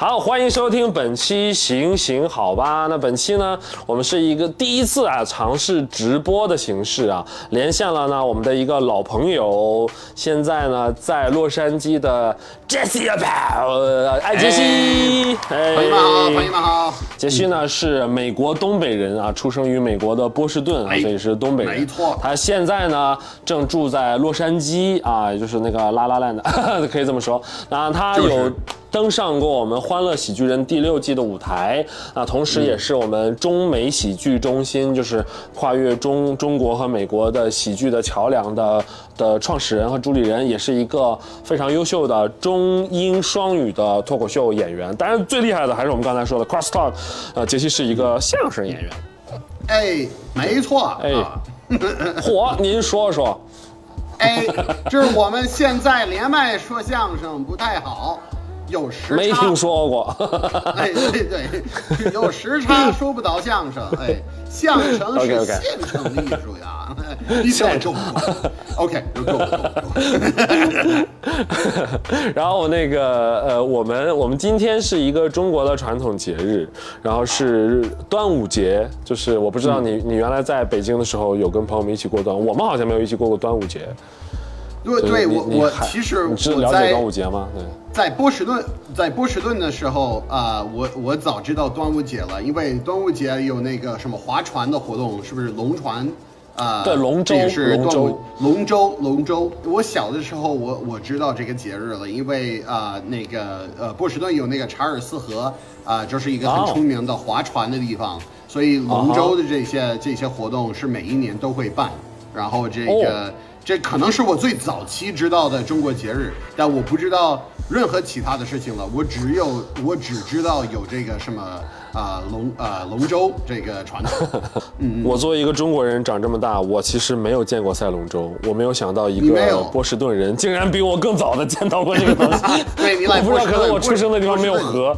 好，欢迎收听本期行行好吧。那本期呢，我们是一个第一次啊尝试直播的形式啊，连线了呢我们的一个老朋友，现在呢在洛杉矶的 Jesse 呃艾杰西，哎，朋友们好，朋友们好。杰西呢是美国东北人啊，出生于美国的波士顿啊，所以是东北人。没错。他现在呢正住在洛杉矶啊，也就是那个拉拉烂的，可以这么说。那他有。登上过我们《欢乐喜剧人》第六季的舞台，啊同时也是我们中美喜剧中心，就是跨越中中国和美国的喜剧的桥梁的的创始人和主理人，也是一个非常优秀的中英双语的脱口秀演员。当然，最厉害的还是我们刚才说的 Cross Talk，呃，杰西是一个相声演员。哎，没错。哎，火，您说说。哎，就是我们现在连麦说相声不太好。有时差，没听说过。哎，对对，有时差 说不到相声。哎，相声 是现成艺术呀，你先中。OK，够够够。然后那个呃，我们我们今天是一个中国的传统节日，然后是端午节。就是我不知道你你原来在北京的时候有跟朋友们一起过端午，我们好像没有一起过过端午节。对对，我我其实我在了解端午节吗？对，在波士顿，在波士顿的时候啊，我我早知道端午节了，因为端午节有那个什么划船的活动，是不是龙船？啊，对，龙舟是龙舟，龙舟，龙舟。我小的时候，我我知道这个节日了，因为啊，那个呃，波士顿有那个查尔斯河啊，就是一个很出名的划船的地方，所以龙舟的这些这些活动是每一年都会办，然后这个。这可能是我最早期知道的中国节日，但我不知道任何其他的事情了。我只有我只知道有这个什么啊龙啊龙舟这个传统。嗯，我作为一个中国人长这么大，我其实没有见过赛龙舟。我没有想到一个波士顿人竟然比我更早的见到过这个东西。对，你来不知道可能我出生的地方没有河，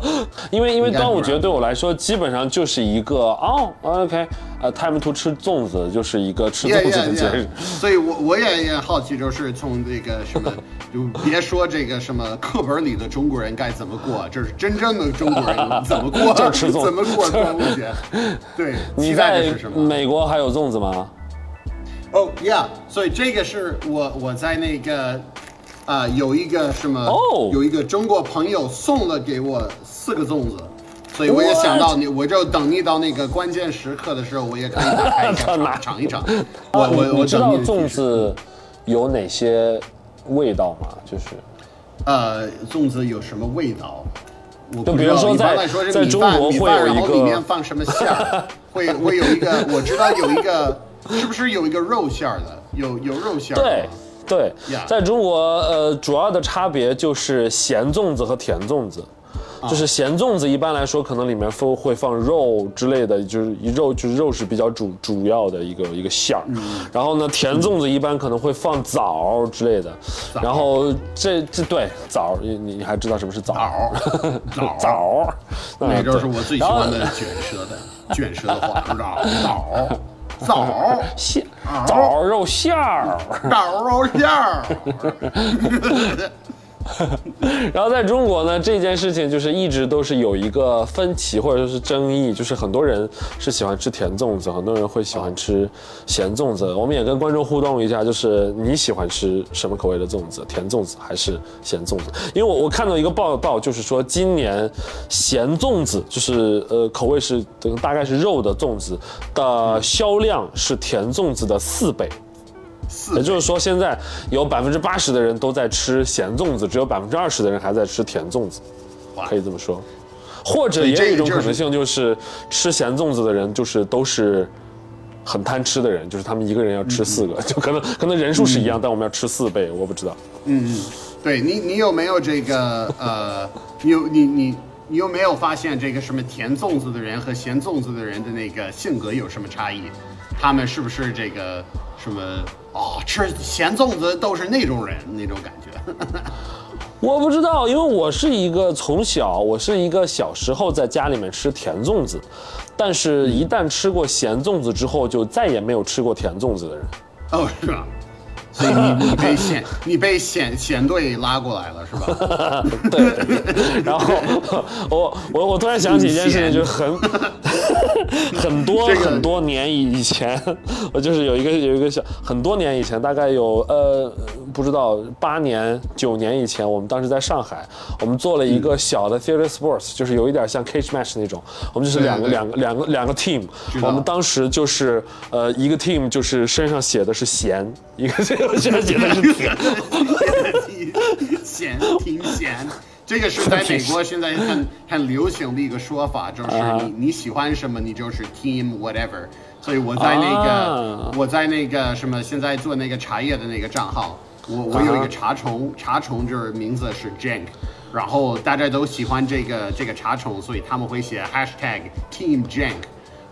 因为因为端午节对我来说基本上就是一个哦，OK。呃，time to 吃粽子就是一个吃粽子的节日，所以我我也也好奇，就是从这个什么，就别说这个什么课本里的中国人该怎么过，这是真正的中国人怎么过，怎么过端午节。对，你在美国还有粽子吗？哦，Yeah，所以这个是我我在那个啊有一个什么，有一个中国朋友送了给我四个粽子。所以我也想到你，我就等你到那个关键时刻的时候，我也可以打开一下 尝一尝。我我我知道粽子有哪些味道吗？就是，呃，粽子有什么味道？我就比如说在在中国会有一个里面放什么馅儿？会会有一个，我知道有一个，是不是有一个肉馅儿的？有有肉馅儿。对对，在中国呃，主要的差别就是咸粽子和甜粽子。就是咸粽子，一般来说可能里面会会放肉之类的，就是肉就是肉是比较主主要的一个一个馅儿。然后呢，甜粽子一般可能会放枣之类的。然后这这对枣，你你还知道什么是枣？枣 枣，那就是我最喜欢的卷舌的卷舌的话，枣枣 枣馅枣肉馅儿，枣肉馅儿。然后在中国呢，这件事情就是一直都是有一个分歧或者说是争议，就是很多人是喜欢吃甜粽子，很多人会喜欢吃咸粽子。我们也跟观众互动一下，就是你喜欢吃什么口味的粽子，甜粽子还是咸粽子？因为我我看到一个报道，就是说今年咸粽子就是呃口味是等大概是肉的粽子的销量是甜粽子的四倍。也就是说，现在有百分之八十的人都在吃咸粽子，只有百分之二十的人还在吃甜粽子，可以这么说。或者也有一种可能性，就是吃咸粽子的人就是都是很贪吃的人，就是他们一个人要吃四个，就可能可能人数是一样，但我们要吃四倍，我不知道。嗯嗯，对你你有没有这个呃，你有你你你有没有发现这个什么甜粽子的人和咸粽子的人的那个性格有什么差异？他们是不是这个什么？哦，吃咸粽子都是那种人那种感觉，我不知道，因为我是一个从小我是一个小时候在家里面吃甜粽子，但是一旦吃过咸粽子之后，就再也没有吃过甜粽子的人。哦，是吧？所以你你被险你被险险队拉过来了是吧？对。然后我我我突然想起一件事情，就是很 很多很多年以以前，我就是有一个有一个小很多年以前，大概有呃不知道八年九年以前，我们当时在上海，我们做了一个小的 theater sports，就是有一点像 cage match 那种，我们就是两个两个两个两个 team，我们当时就是呃一个 team 就是身上写的是弦，一个这个身上写的是甜，咸挺咸。这个是在美国现在很很流行的一个说法，就是你你喜欢什么，你就是 team whatever。所以我在那个我在那个什么现在做那个茶叶的那个账号，我我有一个茶虫，茶虫就是名字是 Jank，然后大家都喜欢这个这个茶虫，所以他们会写 hashtag team Jank，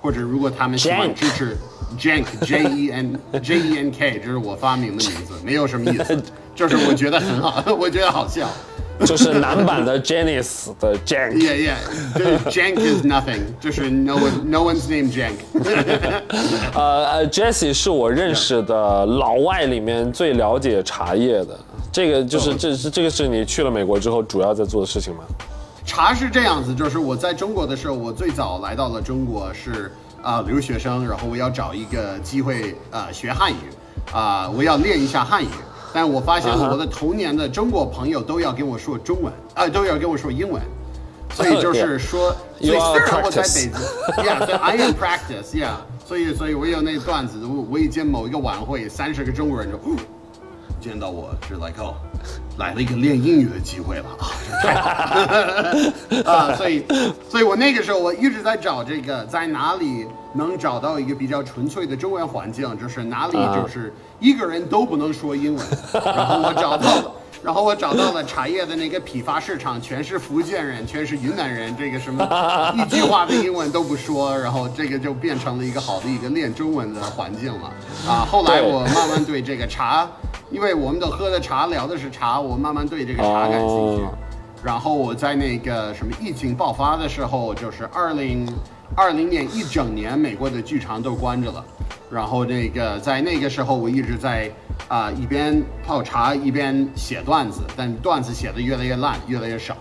或者如果他们喜欢支持 Jank J E N J E N K，这是我发明的名字，没有什么意思，就是我觉得很好，我觉得好笑。就是男版的 Janice 的 Jank。Yeah, yeah. Jank is nothing. 就是 no one, no one's name Jank. 呃呃，Jesse 是我认识的老外里面最了解茶叶的。这个就是这是这个是你去了美国之后主要在做的事情吗？茶是这样子，就是我在中国的时候，我最早来到了中国是啊留学生，然后我要找一个机会啊学汉语啊，我要练一下汉语。但我发现我的童年的中国朋友都要跟我说中文，啊，都要跟我说英文，所以 就是说，所以虽然我在北京，Yeah，I am practice，Yeah，所以所以我有那段子，我我以前某一个晚会，三十个中国人就，见到我是 like 哦，来了一个练英语的机会了啊，啊，所以所以我那个时候我一直在找这个在哪里能找到一个比较纯粹的中文环境，就是哪里就是。一个人都不能说英文，然后我找到了，然后我找到了茶叶的那个批发市场，全是福建人，全是云南人，这个什么一句话的英文都不说，然后这个就变成了一个好的一个练中文的环境了。啊，后来我慢慢对这个茶，因为我们都喝的茶，聊的是茶，我慢慢对这个茶感兴趣。然后我在那个什么疫情爆发的时候，就是二零二零年一整年，美国的剧场都关着了。然后那个在那个时候，我一直在啊一边泡茶一边写段子，但段子写的越来越烂，越来越少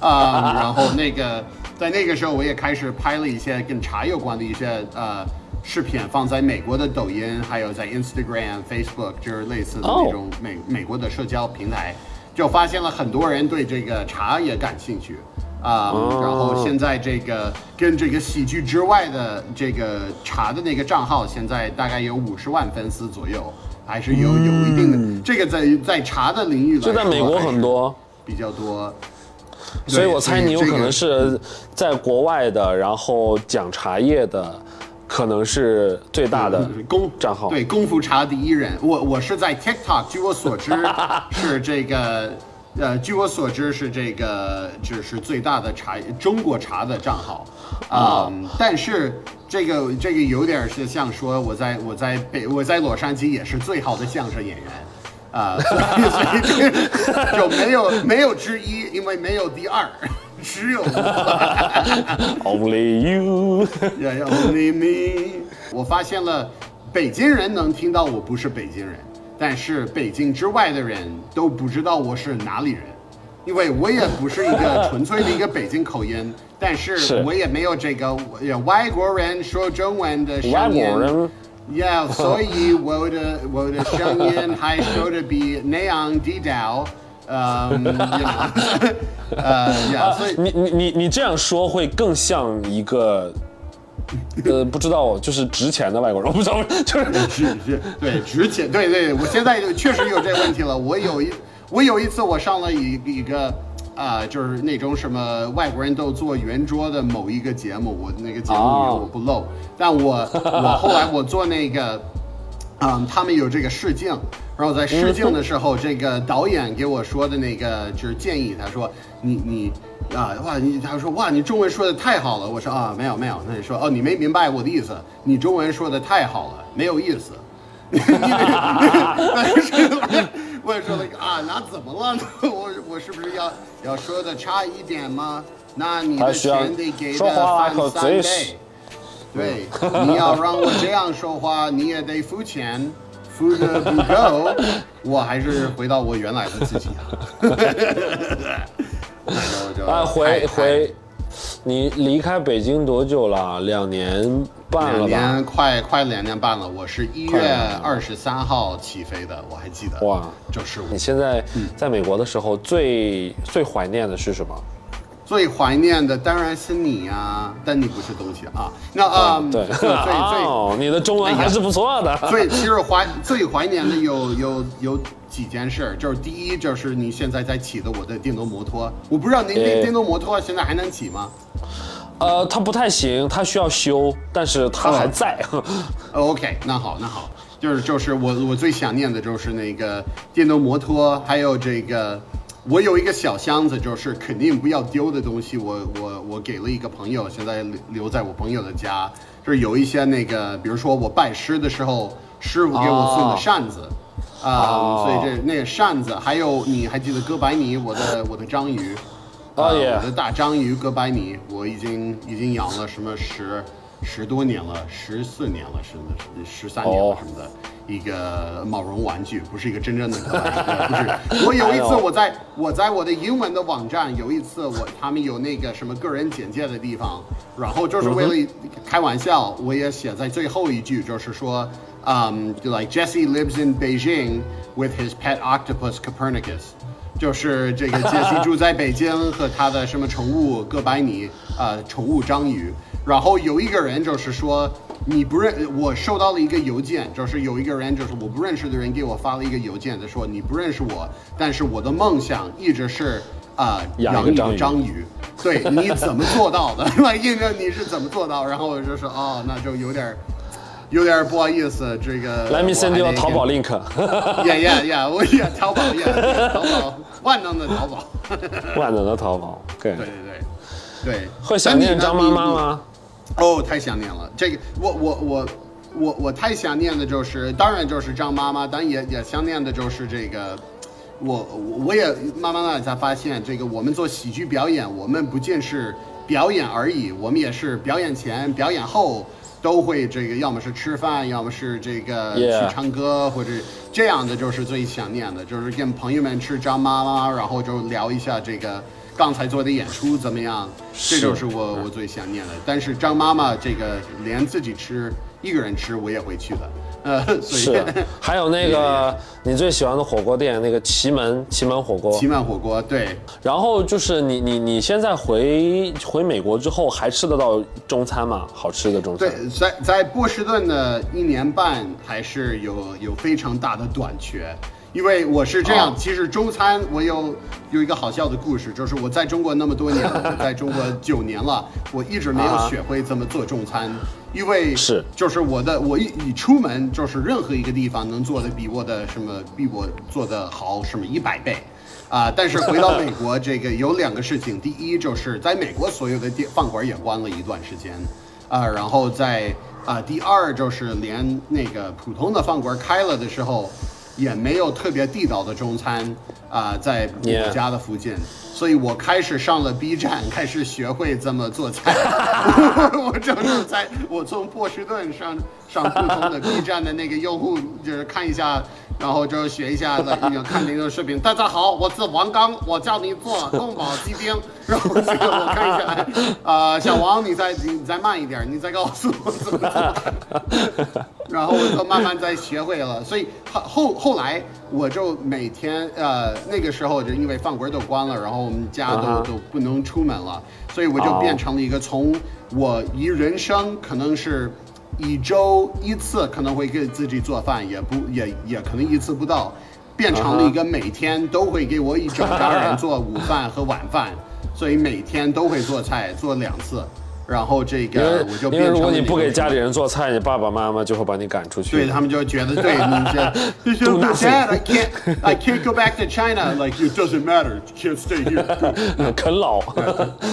啊。然后那个在那个时候，我也开始拍了一些跟茶有关的一些呃视频，放在美国的抖音，还有在 Instagram、Facebook，就是类似的那种美美国的社交平台，就发现了很多人对这个茶也感兴趣。啊，然后现在这个跟这个喜剧之外的这个茶的那个账号，现在大概有五十万粉丝左右，还是有有一定的这个在在茶的领域来说，就在美国很多。比较多，所以我猜你有可能是在国外的，然后讲茶叶的，可能是最大的功账号，对功夫茶第一人，我我是在 TikTok，据我所知 是这个。呃，据我所知是这个，就是最大的茶中国茶的账号，啊，但是这个这个有点是像说我在我在北我在洛杉矶也是最好的相声演员，啊，所以所以 就没有没有之一，因为没有第二，只 有 Only you，Yeah，Only me。我发现了，北京人能听到我不是北京人。但是北京之外的人都不知道我是哪里人，因为我也不是一个纯粹的一个北京口音，但是我也没有这个外国人说中文的声音，Yeah，所以我的我的声音还说的比那样地道，呃，呃呀，所以你你你你这样说会更像一个。呃，不知道，就是值钱的外国人，我不知道，就是是是，对，值钱，对对，我现在确实有这问题了。我有一，我有一次我上了一一个，啊，就是那种什么外国人都坐圆桌的某一个节目，我那个节目里我不露，但我我后来我做那个，嗯，他们有这个试镜，然后在试镜的时候，这个导演给我说的那个就是建议，他说你你。啊哇！你他说哇，你中文说的太好了。我说啊，没有没有。那你说哦，你没明白我的意思。你中文说的太好了，没有意思。我也说了啊，那怎么了？我我是不是要要说的差一点吗？那你的钱得给的翻三倍。对，你要让我这样说话，你也得付钱。付的不够，我还是回到我原来的自己。啊，回回，你离开北京多久了？两年半了吧？两年快快两年半了。我是一月二十三号起飞的，我还记得。哇，就是我。你现在在美国的时候，最最怀念的是什么？最怀念的当然是你呀，但你不是东西啊。那啊，对，最最，你的中文还是不错的。所以其实怀最怀念的有有有几件事，就是第一就是你现在在骑的我的电动摩托，我不知道您那电动摩托现在还能骑吗？呃，它不太行，它需要修，但是它还在。OK，那好，那好，就是就是我我最想念的就是那个电动摩托，还有这个。我有一个小箱子，就是肯定不要丢的东西。我我我给了一个朋友，现在留在我朋友的家。就是有一些那个，比如说我拜师的时候，师傅给我送的扇子，啊，所以这那个扇子，还有你还记得哥白尼，我的我的章鱼，啊，我的大章鱼哥白尼，我已经已经养了什么十十多年了，十四年了，甚至十三年了什么的。一个毛绒玩具，不是一个真正的可爱，不是。我有一次，我在我在我的英文的网站，有一次我他们有那个什么个人简介的地方，然后就是为了开玩笑，我也写在最后一句，就是说，嗯，like Jesse lives in Beijing with his pet octopus Copernicus，就是这个杰西住在北京和他的什么宠物哥白尼，呃，宠物章鱼。然后有一个人就是说。你不认我收到了一个邮件，就是有一个人，就是我不认识的人给我发了一个邮件，他说你不认识我，但是我的梦想一直是啊养一个章鱼。对，你怎么做到的？来印证你是怎么做到？然后我就说哦，那就有点有点不好意思，这个。Let me send you 淘宝 link。Yeah yeah yeah，我也淘宝，yeah 淘宝万能的淘宝。万能的淘宝。对对对对对。会想念张妈妈吗？哦，太想念了。这个，我我我我我太想念的就是，当然就是张妈妈，但也也想念的就是这个。我我也慢慢的才发现，这个我们做喜剧表演，我们不仅是表演而已，我们也是表演前、表演后都会这个，要么是吃饭，要么是这个去唱歌，或者这样的就是最想念的，就是跟朋友们吃张妈妈，然后就聊一下这个。刚才做的演出怎么样？这就是我我最想念的。但是张妈妈这个连自己吃一个人吃我也会去的。呃，是。还有那个 你最喜欢的火锅店，那个奇门奇门火锅。奇门火锅，对。然后就是你你你现在回回美国之后还吃得到中餐吗？好吃的中餐？对，在在波士顿的一年半还是有有非常大的短缺。因为我是这样，其实中餐我有有一个好笑的故事，就是我在中国那么多年，了，在中国九年了，我一直没有学会怎么做中餐，因为是。就是我的我一一出门就是任何一个地方能做的比我的什么比我做的好什么一百倍，啊，但是回到美国这个有两个事情，第一就是在美国所有的店饭馆也关了一段时间，啊，然后在啊第二就是连那个普通的饭馆开了的时候。也没有特别地道的中餐啊，在我家的附近，所以我开始上了 B 站，开始学会怎么做菜。我就是在我从波士顿上上普通的 B 站的那个用户，就是看一下。然后就学一下，看那个视频。大家好，我是王刚，我教你做宫保鸡丁。然后这个我看一下，啊，小王，你再你再慢一点，你再告诉我怎么做。然后我就慢慢再学会了。所以后后后来我就每天呃那个时候就因为饭馆都关了，然后我们家都都不能出门了，所以我就变成了一个从我一人生可能是。一周一次可能会给自己做饭，也不也也可能一次不到，变成了一个每天都会给我一整家人做午饭和晚饭，所以每天都会做菜做两次。然后这个我就因为如果你不给家里人做菜，你爸爸妈妈就会把你赶出去。对他们就觉得对你这，I can't, I can't go back to China. Like it doesn't matter, can't stay here. 啃老。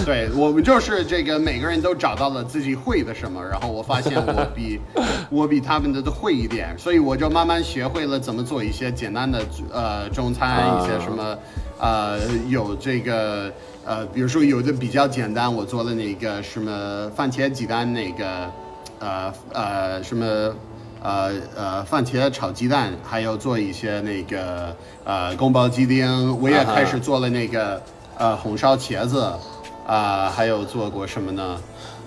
对我们就是这个，每个人都找到了自己会的什么，然后我发现我比 我比他们的都会一点，所以我就慢慢学会了怎么做一些简单的呃中餐，一些什么呃有这个。呃，比如说有的比较简单，我做了那个什么番茄鸡蛋那个，呃呃什么呃呃番茄炒鸡蛋，还有做一些那个呃宫保鸡丁，我也开始做了那个呃红烧茄子，啊、还有做过什么呢？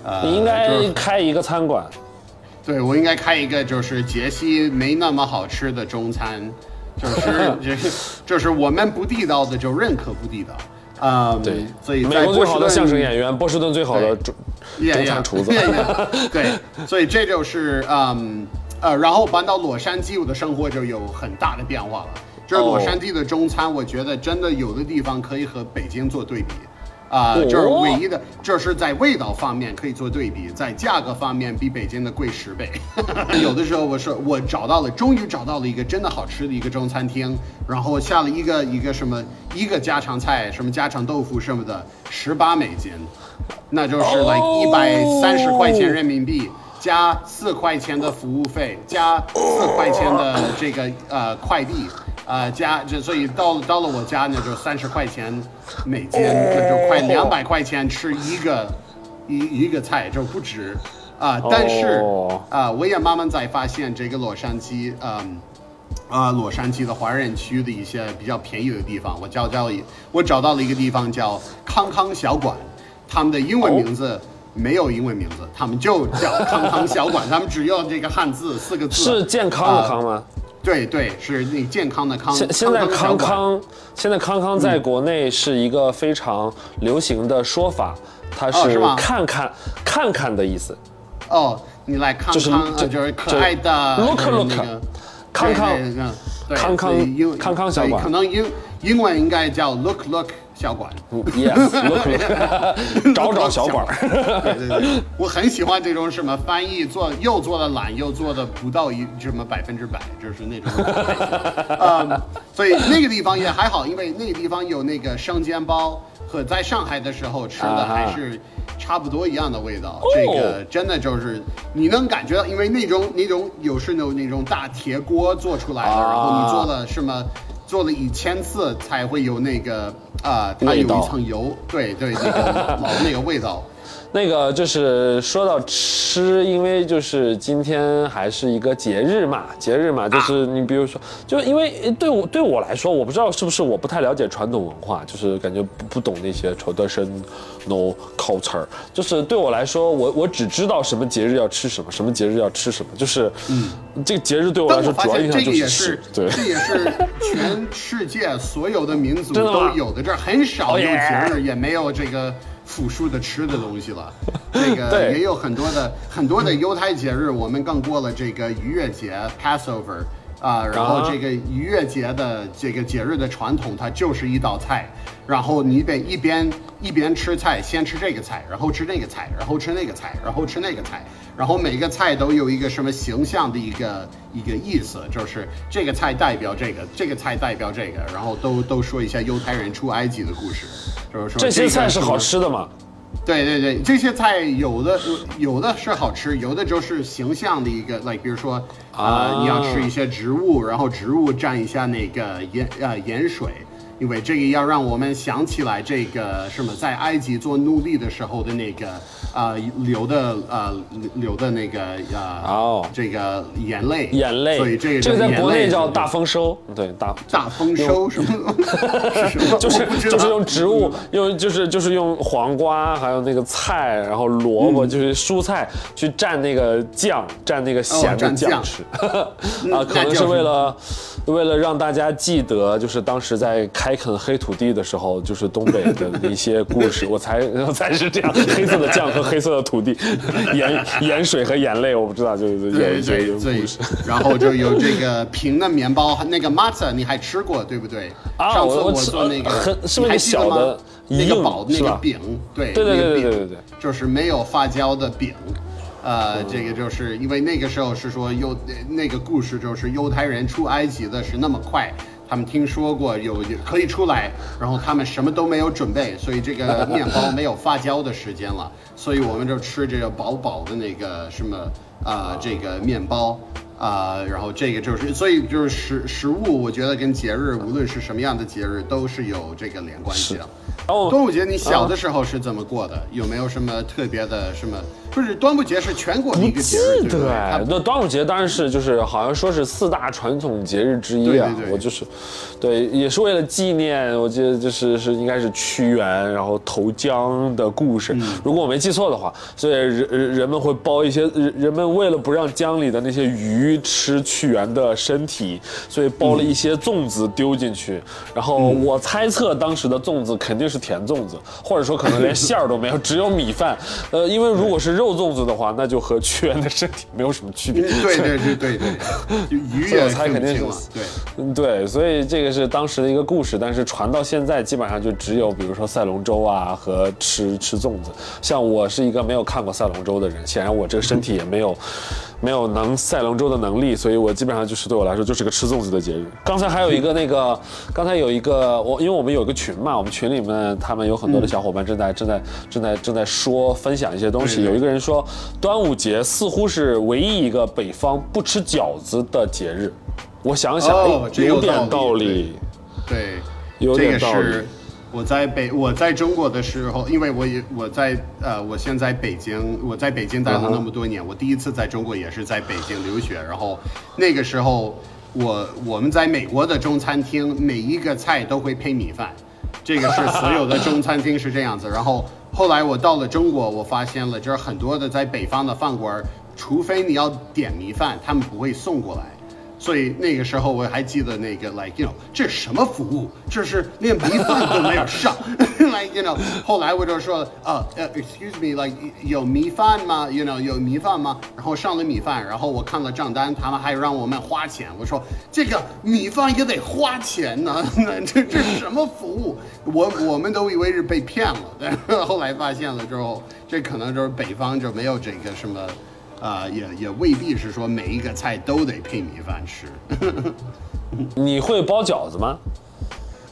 呃，你应该开一个餐馆。对，我应该开一个就是杰西没那么好吃的中餐，就是就是就是我们不地道的就认可不地道，嗯，对，所以美国最好的相声演员，波士顿最好的中呀呀中餐厨子。对，所以这就是嗯呃，然后搬到洛杉矶，我的生活就有很大的变化了。就是洛杉矶的中餐，我觉得真的有的地方可以和北京做对比。啊、哦就是唯一的，这是在味道方面可以做对比，在价格方面比北京的贵十倍。有的时候我说我找到了，终于找到了一个真的好吃的一个中餐厅，然后下了一个一个什么一个家常菜，什么家常豆腐什么的，十八美金，那就是来一百三十块钱人民币。加四块钱的服务费，加四块钱的这个呃快递，呃加这所以到了到了我家呢就三十块钱美金，那就快两百块钱吃一个一一个菜就不止啊、但是哦啊、我也慢慢在发现这个洛杉矶，嗯。啊、洛杉矶的华人区的一些比较便宜的地方，我找到一我找到了一个地方叫康康小馆，他们的英文名字没有英文名字，他们就叫康康小馆，他们只用这个汉字四个字，是健康康吗？对对，是那健康的康。现现在康康，现在康康在国内是一个非常流行的说法，它是看看看看的意思。哦，你来康就是康，就是可爱的就 look look 那个康康康康康康小对馆可能英英文应该叫 look look 小馆。Yes，look look，找找小馆儿。对对对，我很喜欢这种什么翻译做又做的懒又做的不到一什么百分之百，就是那种啊、所以那个地方也还好，因为那个地方有那个生煎包和在上海的时候吃的还是差不多一样的味道。这个真的就是你能感觉到，因为那种那种有是那种那种大铁锅做出来的，啊然后你做了什么？做了一千次才会有那个啊、它有一层油，对对，那个老那个味道。那个就是说到吃，因为就是今天还是一个节日嘛，节日嘛，就是你比如说，就因为对我对我来说，我不知道是不是我不太了解传统文化，就是感觉不不懂那些 traditional culture，就是对我来说，我我只知道什么节日要吃什么，什么节日要吃什么，就是嗯，这个节日对我来说主要印象就是吃，，对。这也是全世界所有的民族 都有的，这儿很少有节日也没有这个复数的吃的东西了。这个也有很多的很多的犹太节日，我们刚过了这个逾越节 Passover 啊，然后啊。这个逾越节的这个节日的传统，它就是一道菜，然后你得一边一边吃菜，先吃这个菜，然后吃那个菜，然后吃那个菜，然后吃那个菜，然后每个菜都有一个什么形象的一个一个意思，就是这个菜代表这个，这个菜代表这个，然后都都说一下犹太人出埃及的故事，就是说这些菜是好吃的吗？对对对，这些菜有的有的是好吃，有的就是形象的一个，like 比如说啊、啊你要吃一些植物，然后植物蘸一下那个盐呃盐水，因为这个要让我们想起来这个什么，在埃及做奴隶的时候的那个呃、流的呃流的那个呃哦。这个眼泪。眼泪，所以这个这个在国内叫大丰收，对大。大丰收什么？是什么？就是就是用植物，用就是就是用黄瓜，还有那个菜，然后萝卜，就是蔬菜去蘸那个酱，蘸那个咸的酱。酱吃，啊，嗯可能是为了为了让大家记得，就是当时在开垦黑土地的时候，就是东北的一些故事，我才才是这样，黑色的酱和黑色的土地，盐盐水和眼泪，我不知道，就是有对一些有对对故事。，然后就有这个平的面包，那个 matzah 你还吃过对不对？啊上次我吃做那个，很是不是你还小的硬那个堡那个饼？对对对那个饼对对对对就是没有发酵的饼。呃，这个就是因为那个时候是说犹那个故事就是犹太人出埃及的是那么快，他们听说过有可以出来，然后他们什么都没有准备，所以这个面包没有发酵的时间了，所以我们就吃这个薄薄的那个什么啊、这个面包。啊、然后这个就是，所以就是食食物，我觉得跟节日，无论是什么样的节日，都是有这个连关系的。端午节你小的时候是怎么过的？有没有什么特别的什么？不是端午节是全国的一个节日，对不对？那端午节当然是就是好像说是四大传统节日之一啊。我就是，对，也是为了纪念。我记得就是是应该是屈原然后投江的故事，如果我没记错的话。所以人人们会包一些人人们为了不让江里的那些鱼吃屈原的身体，所以包了一些粽子丢进去。然后我猜测当时的粽子肯定是甜粽子，或者说可能连馅儿都没有，只有米饭。呃，因为如果是肉粽子的话，那就和屈原的身体没有什么区别。对对对对对，鱼也猜肯定是对，嗯对，所以这个是当时的一个故事，但是传到现在基本上就只有比如说赛龙舟啊和吃吃粽子。像我是一个没有看过赛龙舟的人，显然我这个身体也没有。没有能赛龙舟的能力，所以我基本上就是对我来说就是个吃粽子的节日。刚才还有一个那个，刚才有一个我，因为我们有个群嘛，我们群里面他们有很多的小伙伴正在正在正在正在说分享一些东西。有一个人说，端午节似乎是唯一一个北方不吃饺子的节日。我想想，有点道理。对，有点道理。我在北我在中国的时候，因为我也我在呃，我现在北京，我在北京待了那么多年，我第一次在中国也是在北京留学，然后那个时候我我们在美国的中餐厅每一个菜都会配米饭，这个是所有的中餐厅是这样子。然后后来我到了中国，我发现了就是很多的在北方的饭馆，除非你要点米饭，他们不会送过来。所以那个时候我还记得那个，like you know，这是什么服务？这是连米饭都没有上，like you know。后来我就说，呃呃，excuse me，like 有米饭吗？you know，有米饭吗？然后上了米饭，然后我看了账单，他们还让我们花钱。我说这个米饭也得花钱呢，这这什么服务？我我们都以为是被骗了，但是后来发现了之后，这可能就是北方就没有这个什么。啊，也也未必是说每一个菜都得配米饭吃。你会包饺子吗？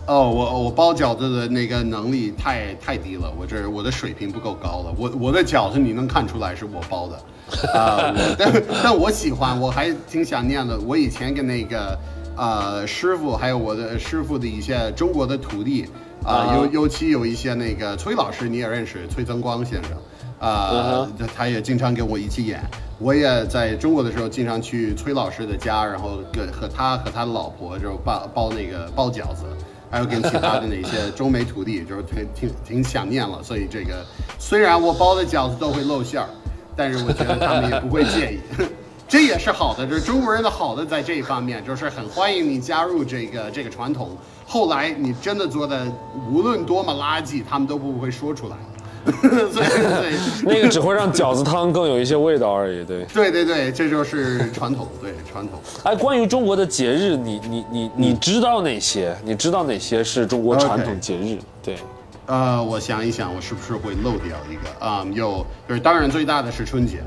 哦，我我包饺子的那个能力太太低了，我这我的水平不够高了。我我的饺子你能看出来是我包的啊，但但我喜欢，我还挺想念的。我以前跟那个啊师傅，还有我的师傅的一些中国的徒弟啊，尤尤其有一些那个崔老师你也认识，崔增光先生。啊，他也经常跟我一起演。我也在中国的时候，经常去崔老师的家，然后跟和他和他的老婆就包包那个包饺子，还有跟其他的那些 中美徒弟，就是挺挺挺想念了。所以这个虽然我包的饺子都会露馅儿，但是我觉得他们也不会介意，这也是好的。就是中国人的好的在这一方面，就是很欢迎你加入这个这个传统。后来你真的做的无论多么垃圾，他们都不会说出来。对对，那个只会让饺子汤更有一些味道而已。对对对对，这就是传统，对传统。哎，关于中国的节日，你你你你知道哪些？你知道哪些是中国传统节日？对，呃，我想一想，我是不是会漏掉一个啊？有，就是当然最大的是春节，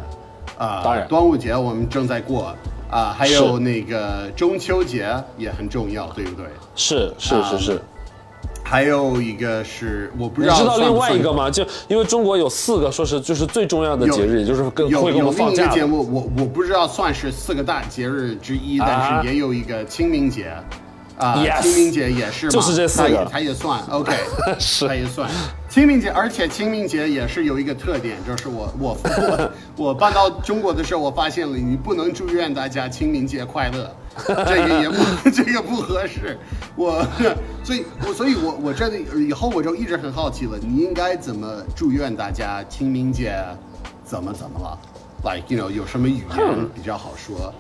啊，当然端午节我们正在过啊，还有那个中秋节也很重要，对不对？是是是是。还有一个是我不知道，你知道另外一个吗？就因为中国有四个，说是就是最重要的节日，也就是跟会给我放假。节目我我不知道算是四个大节日之一，但是也有一个清明节。啊，清明节也是，就是这四个，它也算，OK，是，它也算 清明节，而且清明节也是有一个特点，就是我我我我搬到中国的时候，我发现了你不能祝愿大家清明节快乐，这个也不 这个不合适，我所以我所以我我这里以后我就一直很好奇了，你应该怎么祝愿大家清明节怎么怎么了，like you know 有什么语言比较好说？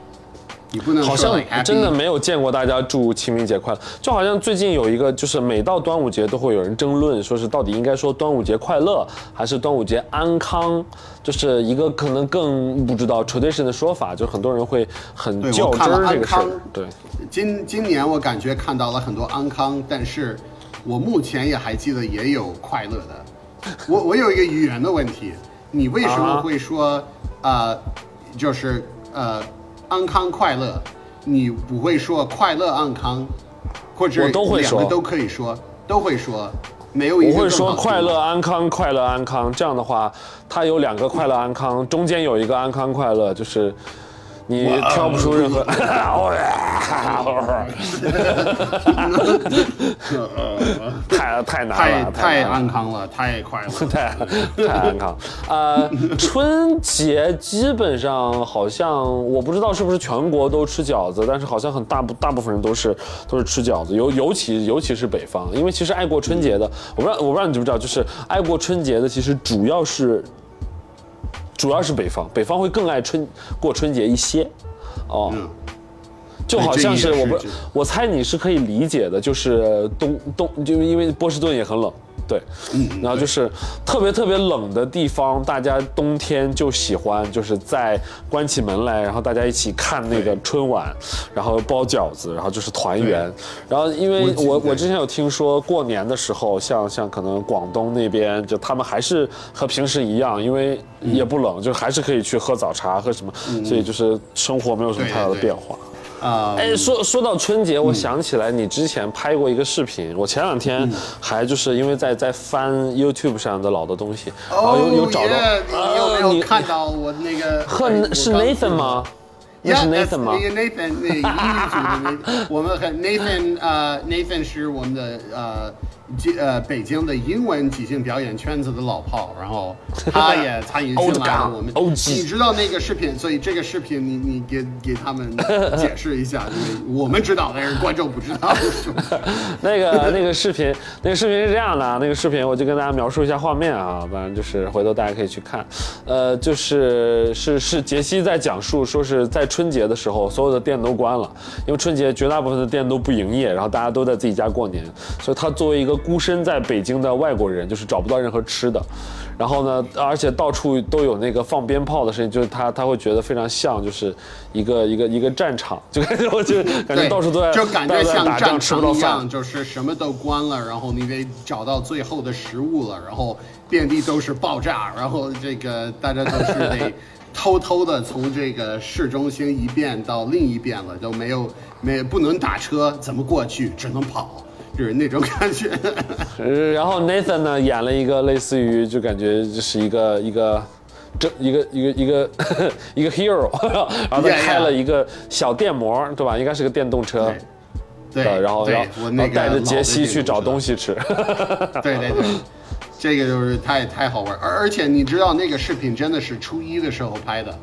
你不能好像真的没有见过大家祝清明节快乐，就好像最近有一个，就是每到端午节都会有人争论，说是到底应该说端午节快乐还是端午节安康，就是一个可能更不知道 tradition 的说法，就很多人会很较真儿这个事儿。对，今今年我感觉看到了很多安康，但是我目前也还记得也有快乐的。我我有一个语言的问题，你为什么会说啊，就是呃。安康快乐，你不会说快乐安康，或者两个都可以说，都会说，没有一个我会说快乐安康，快乐安康。这样的话，它有两个快乐安康，中间有一个安康快乐，就是你挑不出任何。太太难太了，太安康了，太快了。太太安康。呃，春节基本上好像我不知道是不是全国都吃饺子，但是好像很大部大部分人都是都是吃饺子，尤尤其尤其是北方，因为其实爱过春节的，我不知道我不知道你知不知道，就是爱过春节的，其实主要是主要是北方，北方会更爱春过春节一些，哦。嗯就好像是我不我猜你是可以理解的，就是冬冬，就因为波士顿也很冷，对，嗯然后就是特别特别冷的地方，大家冬天就喜欢就是在关起门来，然后大家一起看那个春晚，然后包饺子，然后就是团圆，然后因为我我我之前有听说过年的时候，像像可能广东那边，就他们还是和平时一样，因为也不冷，就还是可以去喝早茶喝什么，所以就是生活没有什么太大的对对。变化。啊，哎，说说到春节，我想起来你之前拍过一个视频，我前两天还就是因为在在翻 YouTube 上的老的东西，然后有有找到，你有没呃有看到我那个？和是 Nathan 吗？那 Yeah, 是 Nathan 吗？我们和 Nathan，呃，Nathan 是我们的呃，即呃北京的英文即兴表演圈子的老炮，然后 他也参与进 Old 来了。我们 OG 你知道那个视频，所以这个视频你你给给他们 解释一下，因为我们知道，但是观众不知道？那个那个视频，那个视频是这样的啊，那个视频我就跟大家描述一下画面啊，反正就是回头大家可以去看，呃，就是是是杰西在讲述说是在春节的时候，所有的店都关了，因为春节绝大部分的店都不营业，然后大家都在自己家过年，所以他作为一个孤身在北京的外国人，就是找不到任何吃的，然后呢，而且到处都有那个放鞭炮的声音，就是他他会觉得非常像就是一个一个一个战场，就感觉我就感觉，到处都在就感觉像战场一样，。就是什么都关了，然后你得找到最后的食物了，然后遍地都是爆炸，然后这个大家都是得 偷偷的从这个市中心一遍到另一边了，都没有没不能打车，怎么过去？只能跑，就是那种感觉。呃然后 Nathan 呢演了一个类似于就感觉就是一个一个。这一个一个一个 一个 hero，然后他.开了一个小电摩，对吧？应该是个电动车，对，呃然后对然后带着杰西去找东西。西吃。对对对，这个就是太太好玩，而而且你知道那个视频真的是初一的时候拍的。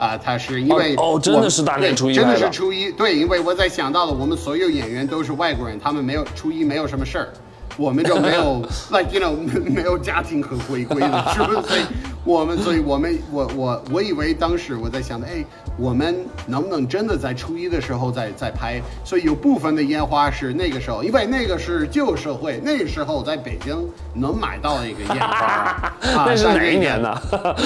啊，他是因为哦哦真的是大年初一真的是初一，对，因为我在想到了，我们所有演员都是外国人，他们没有初一没有什么事儿，我们就没有 like you know 没没有家庭可回归了，是不是？所以我们，所以我们，我我我以为当时我在想的，哎，我们能不能真的在初一的时候再再拍？所以有部分的烟花是那个时候，因为那个是旧社会，那个时候在北京能买到一个烟花，啊那是哪一年呢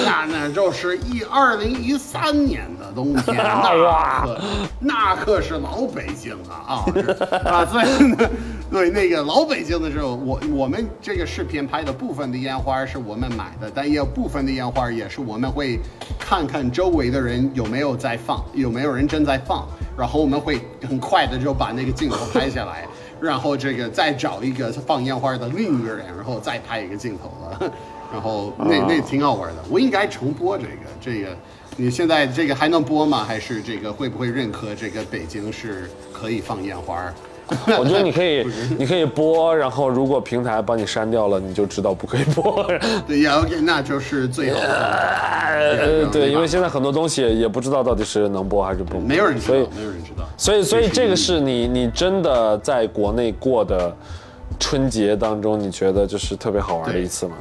那那就是一二零一三年的冬天，哇那可那可是老北京啊啊是啊！所以呢，对那个老北京的时候，我我们这个视频拍的部分的烟花是我们买的，但也有部分的烟花也是我们会看看周围的人有没有在放，有没有人正在放，然后我们会很快的就把那个镜头拍下来。然后这个再找一个放烟花的另一个人，然后再拍一个镜头了，然后那那挺好玩的。我应该重播这个，这个你现在这个还能播吗？还是这个会不会认可这个北京是可以放烟花？我觉得你可以，你可以播，然后如果平台把你删掉了，你就知道不可以播。对呀，OK，那就是最好的。呃，对，因为现在很多东西也不知道到底是能播还是不能播，没有人知道，没有人知道。所以，所以这个是你你真的在国内过的春节当中，你觉得就是特别好玩的一次吗？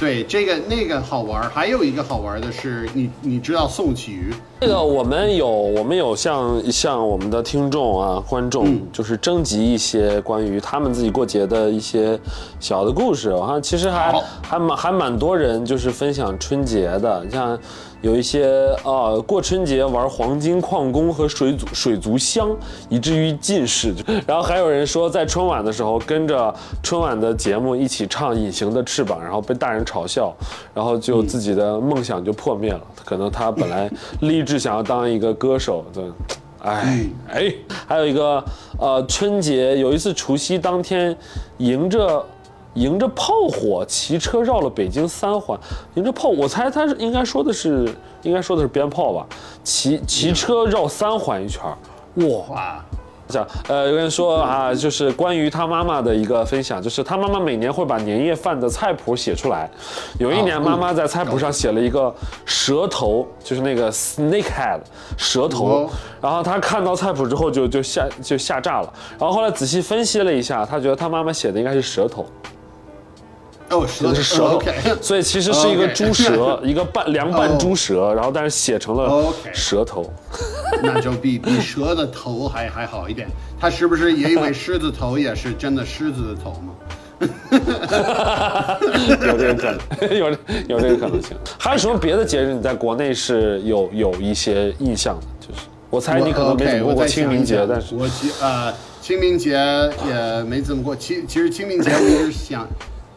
对，这个那个好玩，还有一个好玩的是，你你知道宋启瑜？这个我们有我们有向向我们的听众啊观众，就是征集一些关于他们自己过节的一些小的故事。我看其实还还蛮还蛮多人就是分享春节的，你像有一些啊过春节玩黄金矿工和水族水族箱，以至于近视。然后还有人说在春晚的时候跟着春晚的节目一起唱《隐形的翅膀》，然后被大人嘲笑，然后就自己的梦想就破灭了。可能他本来立志想要当一个歌手，对。哎哎，还有一个呃，春节有一次除夕当天，迎着迎着炮火骑车绕了北京三环，迎着炮，我猜他是应该说的是，应该说的是鞭炮吧？骑骑车绕三环一圈儿，哇！哇，讲，呃，有人说啊，就是关于他妈妈的一个分享，就是他妈妈每年会把年夜饭的菜谱写出来。有一年，哦妈妈在菜谱上写了一个蛇头，就是那个 snake head 蛇头哦。然后他看到菜谱之后就就吓就吓炸了。然后后来仔细分析了一下，他觉得他妈妈写的应该是蛇头，哦，舌这是蛇头所以其实是一个猪舌，一个半凉拌猪舌，然后但是写成了 OK 蛇头。那就比比蛇的头还还好一点。他是不是也以为狮子头也是真的狮子的头吗？有这个可能，有有这个可能性。还有什么别的节日你在国内是有有一些印象的？就是我猜你可能没怎么过过清明节，但是我记呃清明节也没怎么过。其其实清明节我一直想，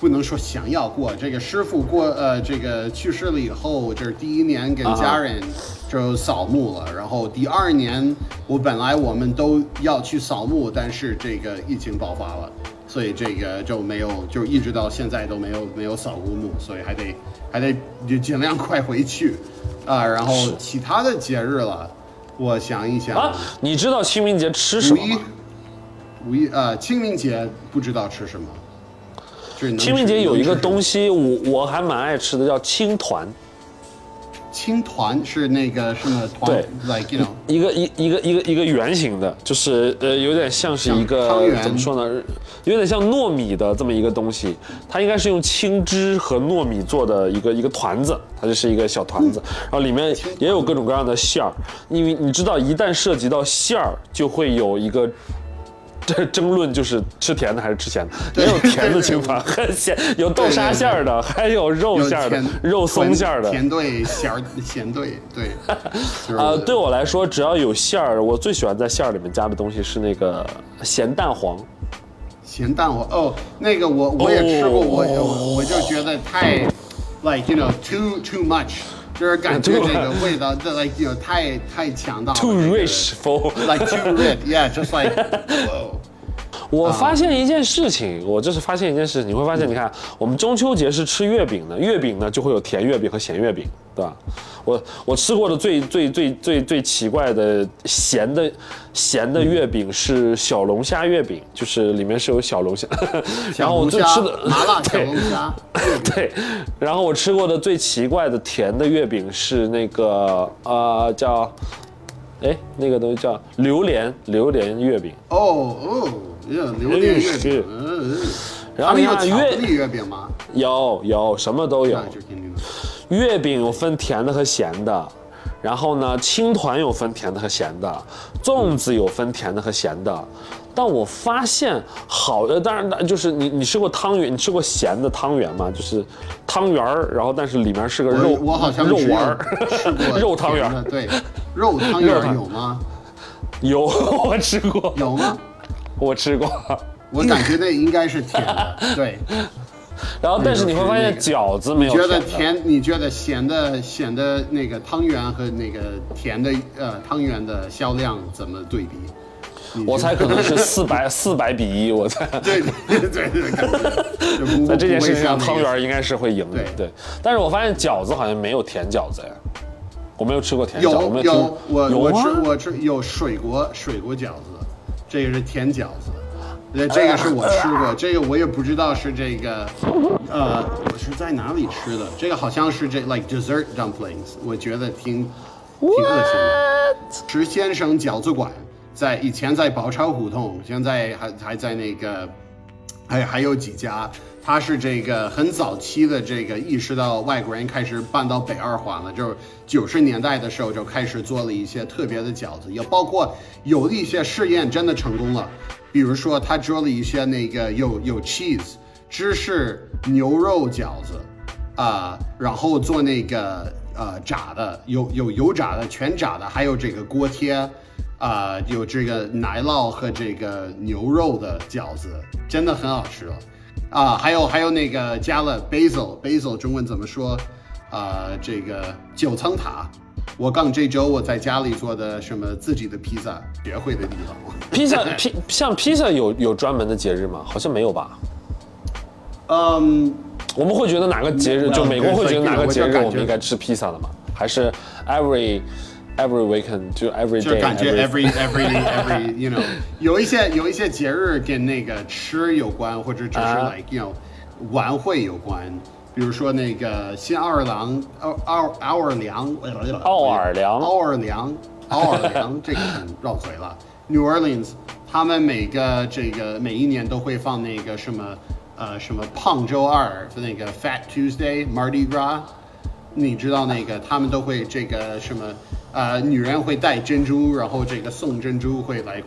不能说想要过。这个师傅过呃这个去世了以后，就是第一年跟家人就扫墓了。然后第二年我本来我们都要去扫墓，但是这个疫情爆发了。所以这个就没有，就一直到现在都没有没有扫过墓，所以还得还得就尽量快回去，啊，然后其他的节日了，我想一想，啊，你知道清明节吃什五一么吗？，五一呃清明节不知道吃什么，清明节有一个东西，西，我我还蛮爱吃的，叫青团，青团是那个什么团对，like you know，一个一一个一个一个圆形的，就是呃有点像是一个怎么说呢，有点像糯米的这么一个东西，它应该是用青汁和糯米做的一个一个团子，它就是一个小团子，然后里面也有各种各样的馅儿，因为你知道一旦涉及到馅儿，就会有一个。这争论就是吃甜的还是吃咸的，也有甜的青团，很咸，有豆沙馅儿的，还有肉馅儿的，肉松馅儿的，甜对咸咸对对，就是啊、对我来说，只要有馅儿，我最喜欢在馅儿里面加的东西是那个咸蛋黄。咸蛋黄哦，那个我我也吃过，我我就觉得太，like you know too too much，就是感觉 Too- 这个味道这 like you know 太太强大了 Too 这个 rich for like too rich，yeah，just like whoa。 我发现一件事情，我就是发现一件事情，你会发现，你看，我们中秋节是吃月饼的，月饼呢就会有甜月饼和咸月饼，对吧？我我吃过的最最最最最奇怪的咸的咸的月饼是小龙虾月饼，就是里面是有小龙虾，然后我最吃的麻辣小对龙虾，对，然后我吃过的最奇怪的甜的月饼是那个呃叫，哎那个东西叫榴莲榴莲月饼，哦哦，呀榴莲月是然后有你看月月饼吗？有有什么都有。月饼有分甜的和咸的，然后呢青团有分甜的和咸的，粽子有分甜的和咸的。但我发现好的，当然就是你你吃过汤圆，你吃过咸的汤圆吗？就是汤圆儿，然后但是里面是个肉我我好像肉丸儿 肉汤圆儿，对，肉汤圆儿有吗？有 我吃过，有吗？我吃过。我感觉那应该是甜的，对。然后但是你会发现饺子没有你觉得甜？你觉得咸的咸的那个汤圆和那个甜的呃汤圆的销量怎么对比？我猜可能是四百 四百比一，我猜。对对对对，在这件事情上，汤圆应该是会赢的。对对，但是我发现饺子好像没有甜饺子呀，我没有吃过甜饺，子有有我我吃我吃有水果水果饺子，这个是甜饺子，那这个是我吃过，这个我也不知道是这个，呃，我是在哪里吃的？这个好像是这 like dessert dumplings，我觉得挺挺恶心的。石先生饺子馆在以前在宝钞胡同，现在还还在那个还还有几家，他是这个很早期的这个意识到外国人开始搬到北二环了，就是九十年代的时候就开始做了一些特别的饺子，也包括有的一些试验真的成功了，比如说他做了一些那个有有 cheese 芝士牛肉饺子，啊、然后做那个呃炸的，有有油炸的，全炸的，还有这个锅贴，啊、有这个奶酪和这个牛肉的饺子，真的很好吃了，啊、还有还有那个加了 basil basil 中文怎么说？啊、这个九层塔。我刚这周我在家里做的什么自己的披萨，学会的地方。披萨披像披萨有有专门的节日吗？好像没有吧？嗯，我们会觉得哪个节日，嗯就美国会觉得哪个节日我们应该吃披萨的吗？还是 every every weekend 就 every day 就感觉 every every every every you know 有一些有一些节日跟那个吃有关，或者只是啊 like you know 晚会有关。比如说那个新奥尔良，奥奥奥尔良，奥尔良奥尔良，奥尔良，这个很绕嘴了。New Orleans，他们每个这个每一年都会放那个什么呃什么胖周二，那个 Fat Tuesday Mardi Gras，你知道那个他们都会这个什么呃女人会戴珍珠，然后这个送珍珠会来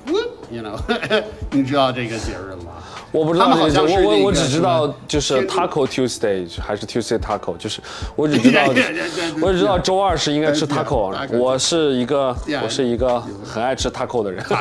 ，you know，你知道这个节日吗？我不知道好，像是那个我我我只知道就是 Taco Tuesday 还是 Tuesday Taco，就是我只知道 我只知道周二是应该吃 taco，taco 我是一个我是一个很爱吃 taco 的人。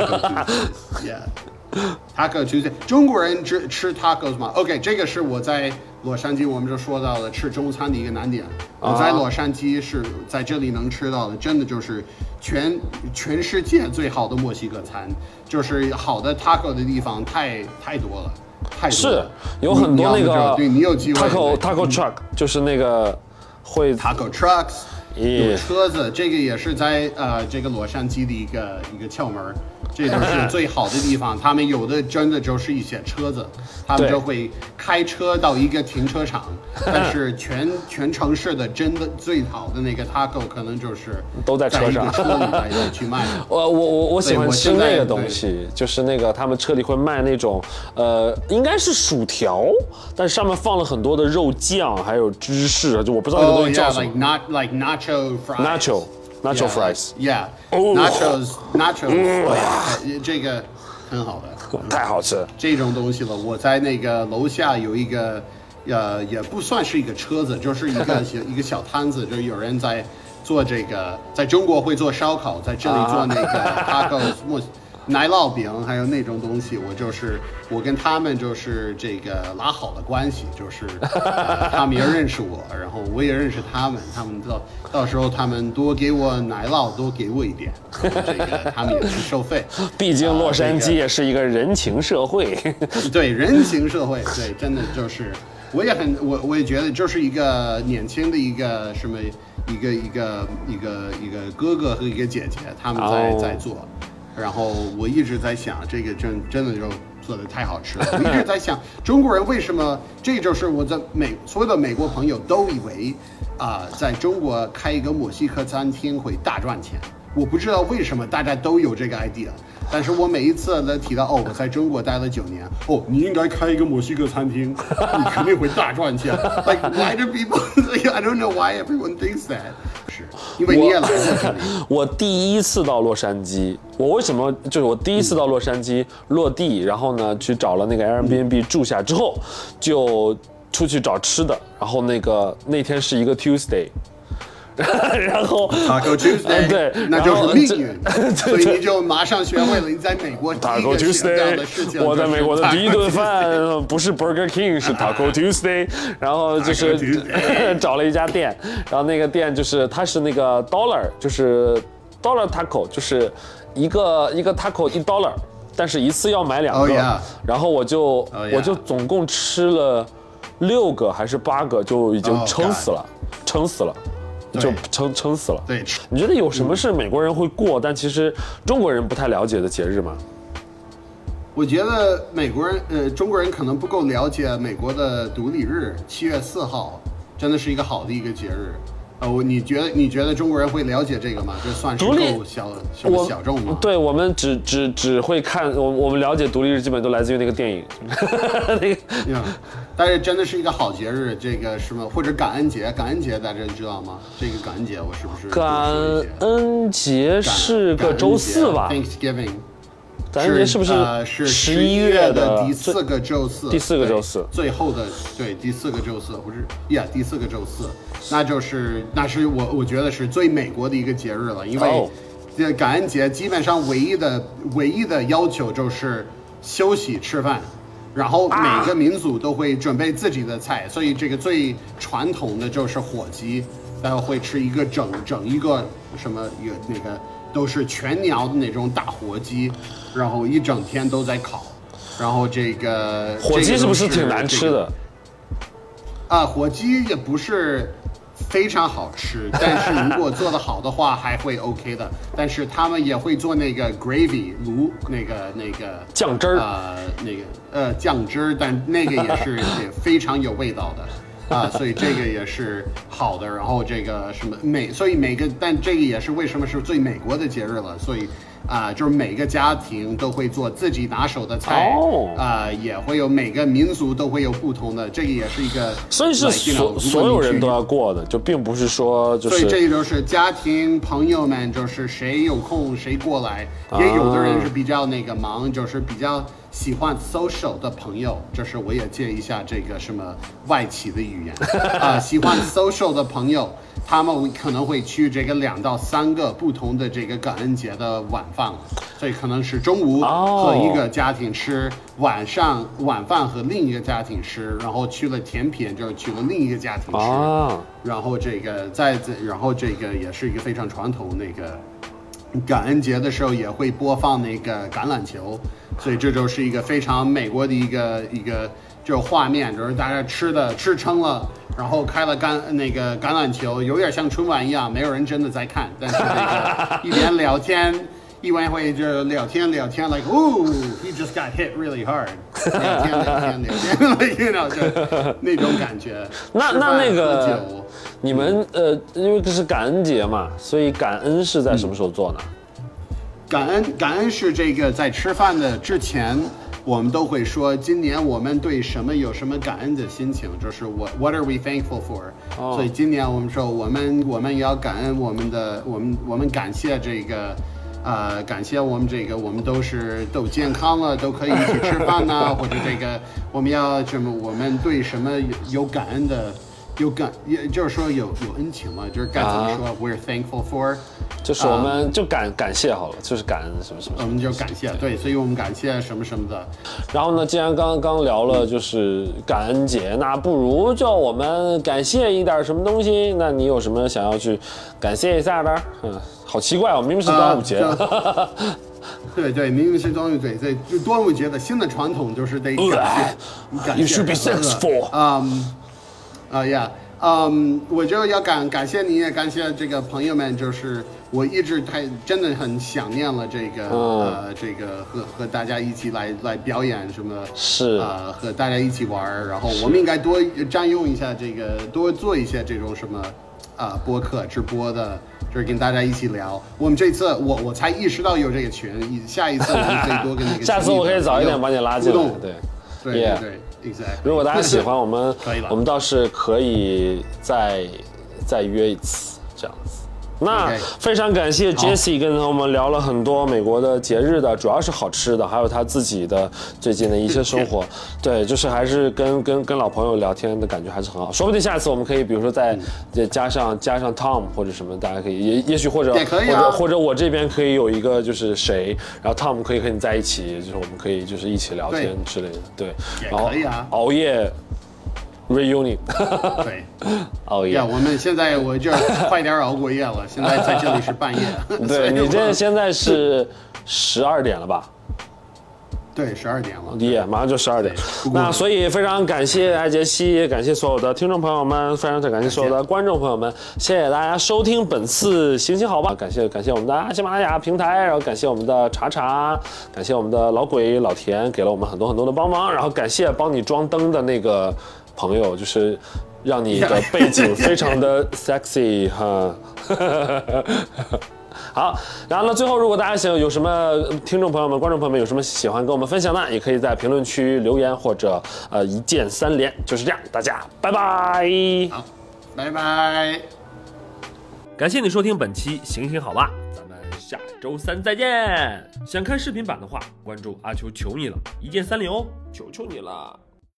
Taco Tuesday，中国人吃吃 tacos 吗？OK，这个是我在洛杉矶，我们就说到了吃中餐的一个难点。我在洛杉矶是在这里能吃到的，真的就是全全世界最好的墨西哥餐，就是好的 taco 的地方太太多了，太多是了。有很多那个不对你有机会 taco taco truck，就是那个会 taco trucks，耶有车子，这个也是在呃这个洛杉矶的一个一个窍门儿，这就是最好的地方。他们有的真的就是一些车子，他们就会开车到一个停车场，但是全全城市的真的最好的那个 taco 可能就是都在车上车里来来去卖的。我我我我喜欢我吃那个东西，就是那个他们车里会卖那种，呃，应该是薯条，但上面放了很多的肉酱，还有芝士，就我不知道那个东 Oh 西叫 yeah, 什 like 么。not like nacho fries. Nacho nacho Yeah, fries Yeah. 哦 Nachos nachos. 对，这个很好的。太好吃，这种东西了。我在那个楼下有一个，呃，也不算是一个车子，就是一个 小一个小摊子，就有人在做这个，在中国会做烧烤，在这里做那个 奶酪饼，还有那种东西。我就是我跟他们就是这个拉好了关系，就是、呃他们也认识我，然后我也认识他们，他们到到时候他们多给我奶酪，多给我一点，这个他们也能收费。毕竟洛杉矶也是一个人情社会。对人情社会，对，真的就是，我也很我我也觉得就是一个年轻的一个什么一个一个一个一个哥哥和一个姐姐，他们在、哦在做，然后我一直在想，这个真真的就做的太好吃了，我一直在想中国人为什么，这就是我在美所有的美国朋友都以为啊、在中国开一个墨西哥餐厅会大赚钱。我不知道为什么大家都有这个 idea，但是我每一次都提到哦，我在中国待了九年，哦，你应该开一个墨西哥餐厅，你肯定会大赚钱。Like why do people I don't know why everyone thinks that. 是因为你也来了。我第一次到洛杉矶，我为什么就是我第一次到洛杉矶落地，然后呢去找了那个 Airbnb 住下之后，就出去找吃的，然后那个那天是一个 Tuesday。然后 Taco Tuesday，嗯对那就然后是命运，所以你就马上学会了你在美国 Taco Tuesday，情。我在美国的第一顿饭不是 Burger King，是 Taco Tuesday，然后就是 找了一家店，然后那个店就是它是那个 dollar，就是 dollar taco，就是一个一个 taco 一 dollar，但是一次要买两 Oh, 个 yeah. 然后我就 Oh. 我就总共吃了六个还是八个，就已经 Oh, 撑死了，撑死了，就撑撑死了。对，你觉得有什么是美国人会过，但其实中国人不太了解的节日吗？我觉得美国人，呃，中国人可能不够了解美国的独立日，七月四号，真的是一个好的一个节日。呃，我你觉得你觉得中国人会了解这个吗？这算是够小什么小众吗？对我们只只只会看我我们了解独立日，基本都来自于那个电影，那个呀，但是真的是一个好节日，这个什么或者感恩节，感恩节大家知道吗？这个感恩节我是不是感恩节是个周四吧？？Thanksgiving 感恩节是不呃是十一一月的的第四个周四？第四个周四最后的对第四个周四不是呀？第四个周四，那就是那是我我觉得是最美国的一个节日了，因为哦这感恩节基本上唯一的唯一的要求就是休息吃饭。然后啊每个民族都会准备自己的菜，所以这个最传统的就是火鸡，大家会吃一个整整一个什么有那个都是全鸟的那种大火鸡，然后一整天都在烤，然后这个火鸡是不是挺难吃？这个的？啊，火鸡也不是非常好吃，但是如果做得好的话，还会 OK 的。但是他们也会做那个 gravy 卤那个那个酱汁儿呃，那个呃酱汁儿，但那个也是 也非常有味道的啊，所以这个也是好的。然后这个什么美，所以每个，但这个也是为什么是最美国的节日了，所以。啊，就是每个家庭都会做自己拿手的菜，哦啊，也会有每个民族都会有不同的，这个也是一个，所以是所所有人都要过的，就并不是说就所以这就是家庭朋友们，就是谁有空谁过来。啊也有的人是比较那个忙，就是比较喜欢 social 的朋友，就是我也借一下这个什么外企的语言 啊、喜欢 social 的朋友，他们可能会去这个两到三个不同的这个感恩节的晚饭，所以可能是中午哦和一个家庭吃，晚上晚饭和另一个家庭吃，然后去了甜品就是去了另一个家庭吃。啊，然后这个在这，然后这个也是一个非常传统那个感恩节的时候也会播放那个橄榄球，所以这就是一个非常美国的一个一个就是画面，就是大家吃的吃撑了，然后开了橄那个橄榄球，有点像春晚一样，没有人真的在看，但是那个一边聊天。一般会就聊天聊天，like ooh he just got hit really hard，聊天聊天聊天，like you know 就那种感觉。那那那个酒 你们呃，因为这是感恩节嘛，所以感恩是在什么时候做呢？感恩感恩是这个在吃饭的之前，我们都会说今年我们对什么有什么感恩的心情，就是 what what are we thankful for？、哦所以今年我们说我们我们也要感恩我们的我们我们感谢这个。呃，感谢我们这个，我们都是都健康了，都可以一起吃饭呐、或者这个我们要什么，我们对什么有有感恩的，有感，也就是说有有恩情嘛，就是该怎么说、w e r e thankful for，就是我们就感感谢好了，就是感恩什么什么什么。我们就感谢，对，所以我们感谢什么什么的。然后呢，既然刚刚聊了就是感恩节，那不如就我们感谢一点什么东西？那你有什么想要去感谢一下的？嗯，好奇怪哦，明明是端午节。啊对对，明明是端午节，对，就端午节的新的传统就是得感谢，感 You 谢 should be 什么 thankful 嗯，啊呀，嗯，我就要感感谢你，也感谢这个朋友们，就是我一直太真的很想念了这个、嗯呃这个和和大家一起来来表演什么。是呃，和大家一起玩儿，然后我们应该多占用一下这个，多做一些这种什么，啊、播客直播的，就是跟大家一起聊。我们这次我我才意识到有这个群，一下一次我们可以多跟那个 下次我可以早一点把你拉进来。对。对对。如果大家喜欢我们 可以了，我们倒是可以再再约一次这样子。那非常感谢 Jessie 跟我们聊了很多美国的节日的，主要是好吃的，还有他自己的最近的一些生活。对，就是还是跟跟跟老朋友聊天的感觉还是很好。说不定下次我们可以，比如说再再加上加上 Tom 或者什么，大家可以也也许或者或者或者我这边可以有一个就是谁，然后 Tom 可以和你在一起，就是我们可以就是一起聊天之类的。对，也然后熬夜 reunion。对，熬夜呀，。我们现在我就快点熬过夜了，现在在这里是半夜。对你这现在是十二点了吧？对十二点了。耶，马上就十二点那所以非常感谢艾杰西，也感谢所有的听众朋友们，非常感谢所有的观众朋友们，谢谢大家收听本次行行好吧，感谢感谢我们的喜马拉雅平台，然后感谢我们的查查，感谢我们的老鬼老田给了我们很多很多的帮忙，然后感谢帮你装灯的那个朋友，就是让你的背景非常的 sexy 哈。好，然后呢，最后如果大家想有什么听众朋友们、观众朋友们有什么喜欢跟我们分享的，也可以在评论区留言或者呃一键三连，就是这样，大家拜拜。好，拜拜。感谢你收听本期《行行好吧》，咱们下周三再见。想看视频版的话，关注阿秋求你了，一键三连哦，求求你了。